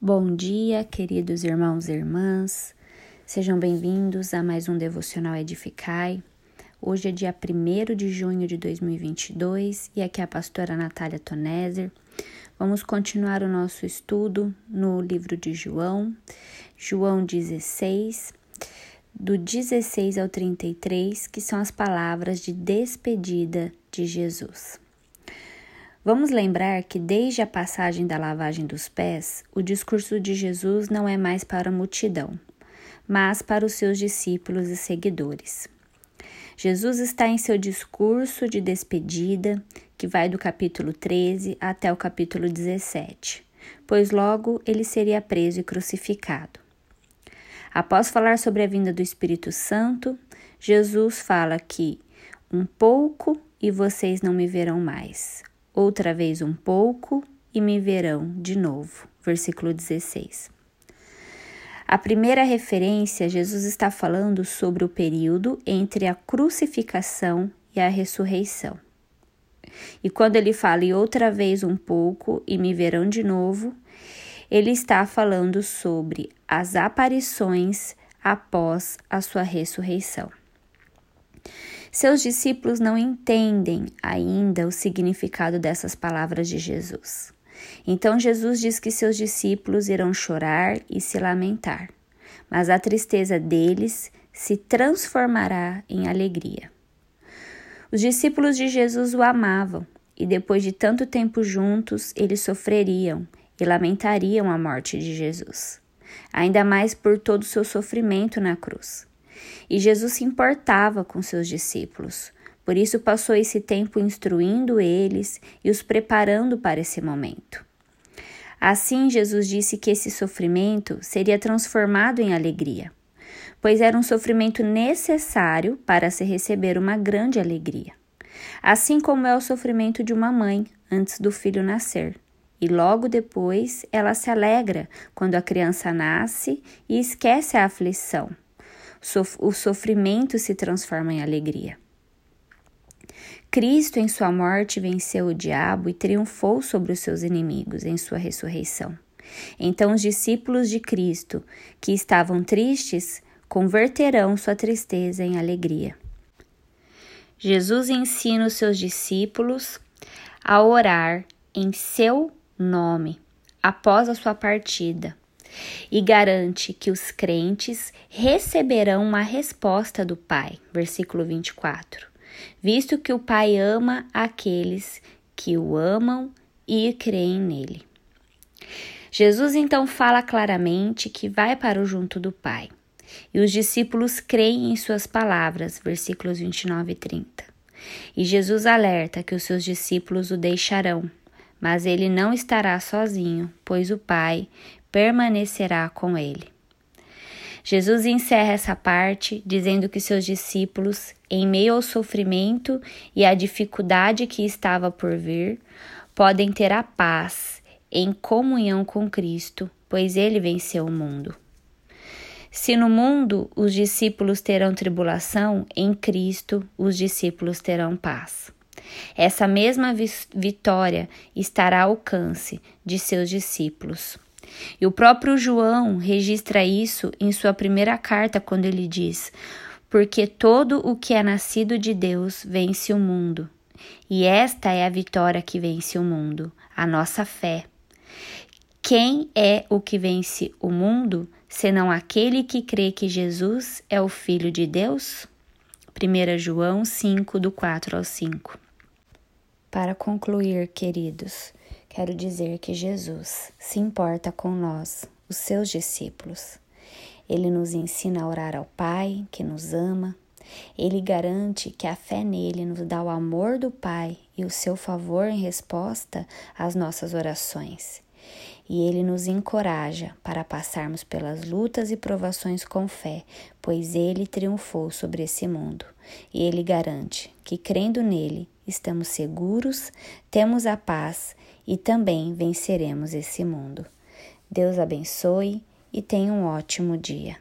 Bom dia, queridos irmãos e irmãs. Sejam bem-vindos a mais um Devocional Edificai. Hoje é dia 1 de junho de 2022 e aqui é a pastora Natália Toneser. Vamos continuar o nosso estudo no livro de João, João 16, do 16 ao 33, que são as palavras de despedida de Jesus. Vamos lembrar que desde a passagem da lavagem dos pés, o discurso de Jesus não é mais para a multidão, mas para os seus discípulos e seguidores. Jesus está em seu discurso de despedida, que vai do capítulo 13 até o capítulo 17, pois logo ele seria preso e crucificado. Após falar sobre a vinda do Espírito Santo, Jesus fala que um pouco e vocês não me verão mais outra vez um pouco e me verão de novo. Versículo 16. A primeira referência, Jesus está falando sobre o período entre a crucificação e a ressurreição. E quando ele fala e outra vez um pouco e me verão de novo, ele está falando sobre as aparições após a sua ressurreição. Seus discípulos não entendem ainda o significado dessas palavras de Jesus. Então Jesus diz que seus discípulos irão chorar e se lamentar, mas a tristeza deles se transformará em alegria. Os discípulos de Jesus o amavam e depois de tanto tempo juntos, eles sofreriam e lamentariam a morte de Jesus, ainda mais por todo o seu sofrimento na cruz. E Jesus se importava com seus discípulos, por isso passou esse tempo instruindo eles e os preparando para esse momento. Assim, Jesus disse que esse sofrimento seria transformado em alegria, pois era um sofrimento necessário para se receber uma grande alegria. Assim como é o sofrimento de uma mãe antes do filho nascer. E logo depois ela se alegra quando a criança nasce e esquece a aflição o sofrimento se transforma em alegria. Cristo, em sua morte, venceu o diabo e triunfou sobre os seus inimigos em sua ressurreição. Então, os discípulos de Cristo, que estavam tristes, converterão sua tristeza em alegria. Jesus ensina os seus discípulos a orar em seu nome após a sua partida e garante que os crentes receberão uma resposta do Pai. Versículo 24. Visto que o Pai ama aqueles que o amam e creem nele. Jesus então fala claramente que vai para o junto do Pai. E os discípulos creem em suas palavras, versículos 29 e 30. E Jesus alerta que os seus discípulos o deixarão, mas ele não estará sozinho, pois o Pai permanecerá com ele. Jesus encerra essa parte dizendo que seus discípulos, em meio ao sofrimento e à dificuldade que estava por vir, podem ter a paz em comunhão com Cristo, pois ele venceu o mundo. Se no mundo os discípulos terão tribulação, em Cristo os discípulos terão paz. Essa mesma vitória estará ao alcance de seus discípulos. E o próprio João registra isso em sua primeira carta, quando ele diz: Porque todo o que é nascido de Deus vence o mundo. E esta é a vitória que vence o mundo, a nossa fé. Quem é o que vence o mundo, senão aquele que crê que Jesus é o Filho de Deus? 1 João 5, do 4 ao 5. Para concluir, queridos, quero dizer que Jesus se importa com nós, os seus discípulos. Ele nos ensina a orar ao Pai, que nos ama. Ele garante que a fé nele nos dá o amor do Pai e o seu favor em resposta às nossas orações. E ele nos encoraja para passarmos pelas lutas e provações com fé, pois ele triunfou sobre esse mundo. E ele garante que, crendo nele, estamos seguros, temos a paz e também venceremos esse mundo. Deus abençoe e tenha um ótimo dia.